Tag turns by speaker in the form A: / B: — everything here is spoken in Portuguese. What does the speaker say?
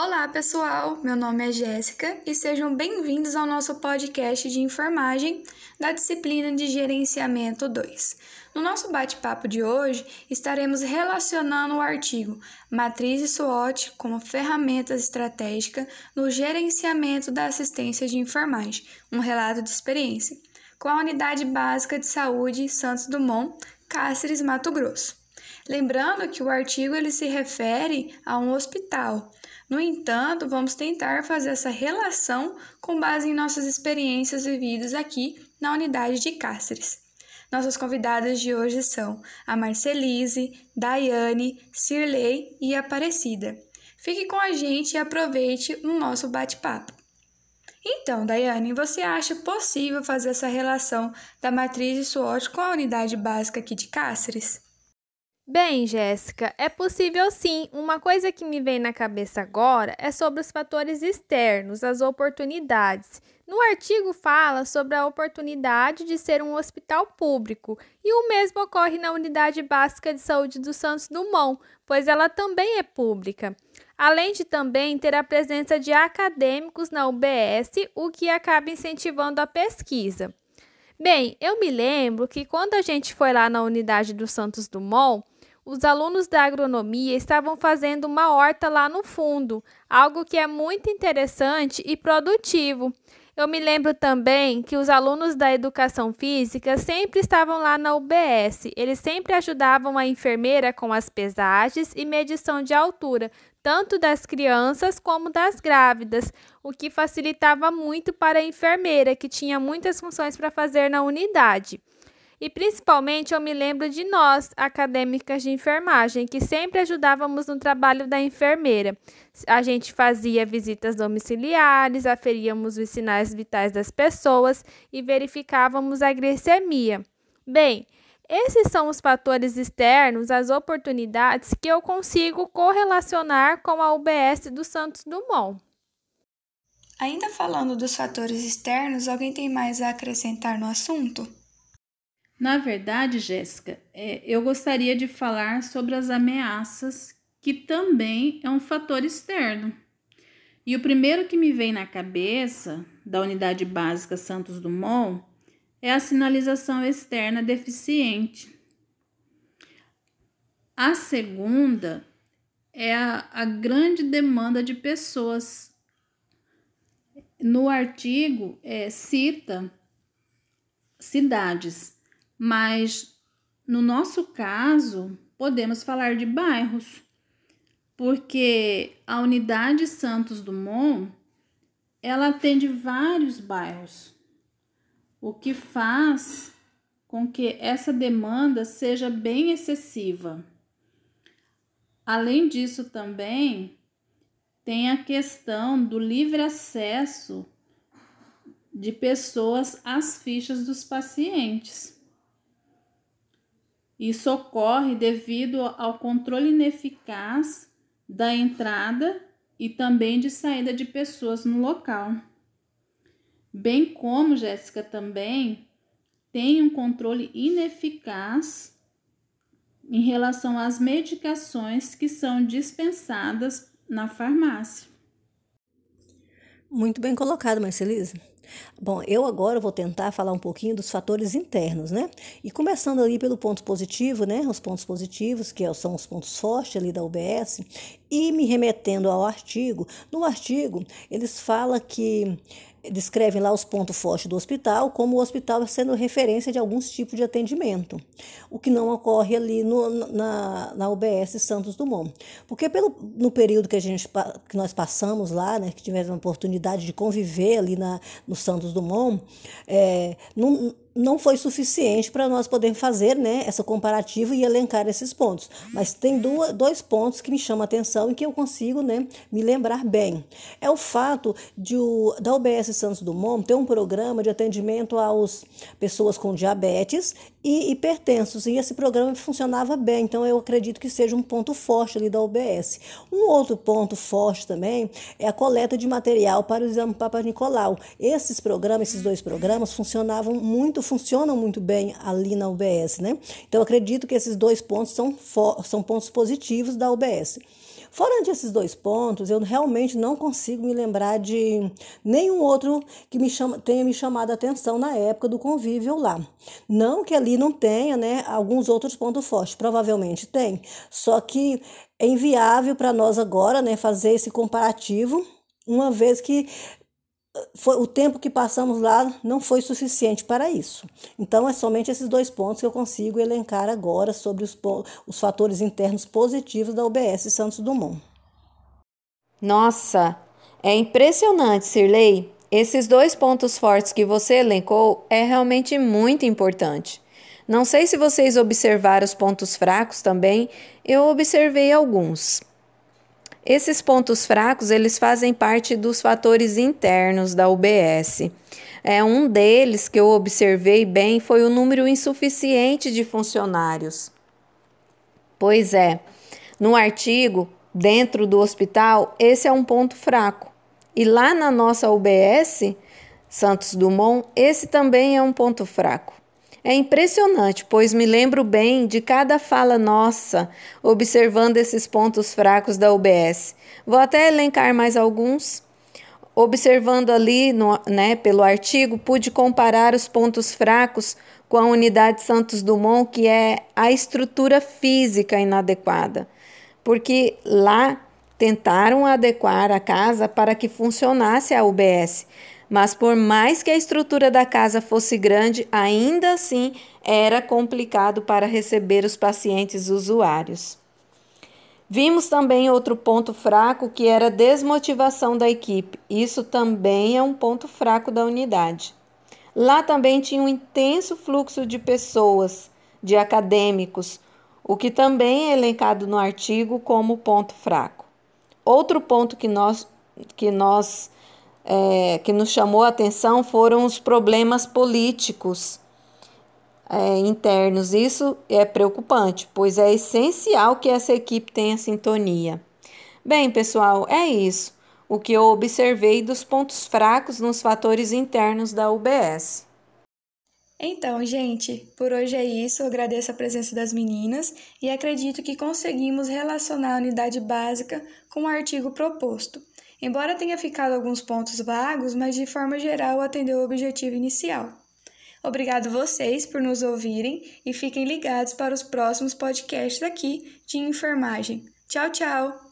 A: Olá, pessoal! Meu nome é Jéssica e sejam bem-vindos ao nosso podcast de enfermagem da disciplina de Gerenciamento 2. No nosso bate-papo de hoje, estaremos relacionando o artigo Matriz SWOT como ferramenta estratégica no gerenciamento da assistência de enfermagem, um relato de experiência, com a Unidade Básica de Saúde Santos Dumont, Cáceres, Mato Grosso. Lembrando que o artigo ele se refere a um hospital, no entanto, vamos tentar fazer essa relação com base em nossas experiências vividas aqui na unidade de Cáceres. Nossas convidadas de hoje são a Marcelise, Daiane, Cirlei e Aparecida. Fique com a gente e aproveite o nosso bate-papo. Então, Daiane, você acha possível fazer essa relação da matriz de SWOT com a unidade básica aqui de Cáceres?
B: Bem, Jéssica, é possível sim. Uma coisa que me vem na cabeça agora é sobre os fatores externos, as oportunidades. No artigo fala sobre a oportunidade de ser um hospital público, e o mesmo ocorre na Unidade Básica de Saúde do Santos Dumont, pois ela também é pública. Além de também ter a presença de acadêmicos na UBS, o que acaba incentivando a pesquisa. Bem, eu me lembro que quando a gente foi lá na unidade do Santos Dumont, os alunos da agronomia estavam fazendo uma horta lá no fundo, algo que é muito interessante e produtivo. Eu me lembro também que os alunos da educação física sempre estavam lá na UBS. Eles sempre ajudavam a enfermeira com as pesagens e medição de altura, tanto das crianças como das grávidas, o que facilitava muito para a enfermeira, que tinha muitas funções para fazer na unidade. E principalmente eu me lembro de nós, acadêmicas de enfermagem, que sempre ajudávamos no trabalho da enfermeira. A gente fazia visitas domiciliares, aferíamos os sinais vitais das pessoas e verificávamos a glicemia. Bem, esses são os fatores externos, as oportunidades que eu consigo correlacionar com a UBS do Santos Dumont.
A: Ainda falando dos fatores externos, alguém tem mais a acrescentar no assunto?
C: Na verdade, Jéssica, é, eu gostaria de falar sobre as ameaças, que também é um fator externo. E o primeiro que me vem na cabeça da unidade básica Santos Dumont é a sinalização externa deficiente. A segunda é a, a grande demanda de pessoas. No artigo, é, cita cidades mas no nosso caso, podemos falar de bairros, porque a unidade Santos Dumont ela atende vários bairros, o que faz com que essa demanda seja bem excessiva. Além disso, também tem a questão do livre acesso de pessoas às fichas dos pacientes. Isso ocorre devido ao controle ineficaz da entrada e também de saída de pessoas no local. Bem como, Jéssica, também tem um controle ineficaz em relação às medicações que são dispensadas na farmácia.
D: Muito bem colocado, Marcelise. Bom, eu agora vou tentar falar um pouquinho dos fatores internos, né? E começando ali pelo ponto positivo, né? Os pontos positivos, que são os pontos fortes ali da UBS, e me remetendo ao artigo, no artigo eles falam que descrevem lá os pontos fortes do hospital, como o hospital sendo referência de alguns tipos de atendimento, o que não ocorre ali no, na, na UBS Santos Dumont. Porque pelo, no período que, a gente, que nós passamos lá, né, que tivemos a oportunidade de conviver ali na, no Santos Dumont, é, não não foi suficiente para nós poder fazer né, essa comparativa e elencar esses pontos. Mas tem duas, dois pontos que me chamam a atenção e que eu consigo né, me lembrar bem. É o fato de o, da UBS Santos Dumont ter um programa de atendimento às pessoas com diabetes e hipertensos. E esse programa funcionava bem, então eu acredito que seja um ponto forte ali da UBS. Um outro ponto forte também é a coleta de material para o exame Papa Nicolau. Esses programas, esses dois programas, funcionavam muito, funcionam muito bem ali na UBS, né? Então, acredito que esses dois pontos são, são pontos positivos da UBS. Fora esses dois pontos, eu realmente não consigo me lembrar de nenhum outro que me chama, tenha me chamado a atenção na época do convívio lá. Não que ali não tenha né, alguns outros pontos fortes, provavelmente tem, só que é inviável para nós agora né, fazer esse comparativo, uma vez que foi, o tempo que passamos lá não foi suficiente para isso. Então, é somente esses dois pontos que eu consigo elencar agora sobre os, os fatores internos positivos da UBS Santos Dumont.
E: Nossa, é impressionante, Sirley. Esses dois pontos fortes que você elencou é realmente muito importante. Não sei se vocês observaram os pontos fracos também, eu observei alguns. Esses pontos fracos, eles fazem parte dos fatores internos da UBS. É um deles que eu observei bem foi o número insuficiente de funcionários. Pois é, no artigo, dentro do hospital, esse é um ponto fraco. E lá na nossa UBS, Santos Dumont, esse também é um ponto fraco. É impressionante, pois me lembro bem de cada fala nossa, observando esses pontos fracos da UBS. Vou até elencar mais alguns. Observando ali no, né, pelo artigo, pude comparar os pontos fracos com a unidade Santos Dumont, que é a estrutura física inadequada, porque lá tentaram adequar a casa para que funcionasse a UBS, mas por mais que a estrutura da casa fosse grande, ainda assim era complicado para receber os pacientes usuários. Vimos também outro ponto fraco que era a desmotivação da equipe. Isso também é um ponto fraco da unidade. Lá também tinha um intenso fluxo de pessoas, de acadêmicos, o que também é elencado no artigo como ponto fraco. Outro ponto que nós, que nós é, que nos chamou a atenção foram os problemas políticos é, internos. Isso é preocupante, pois é essencial que essa equipe tenha sintonia. Bem, pessoal, é isso. O que eu observei dos pontos fracos nos fatores internos da UBS.
A: Então, gente, por hoje é isso. Eu agradeço a presença das meninas e acredito que conseguimos relacionar a unidade básica com o artigo proposto. Embora tenha ficado alguns pontos vagos, mas de forma geral atendeu o objetivo inicial. Obrigado vocês por nos ouvirem e fiquem ligados para os próximos podcasts aqui de enfermagem. Tchau, tchau!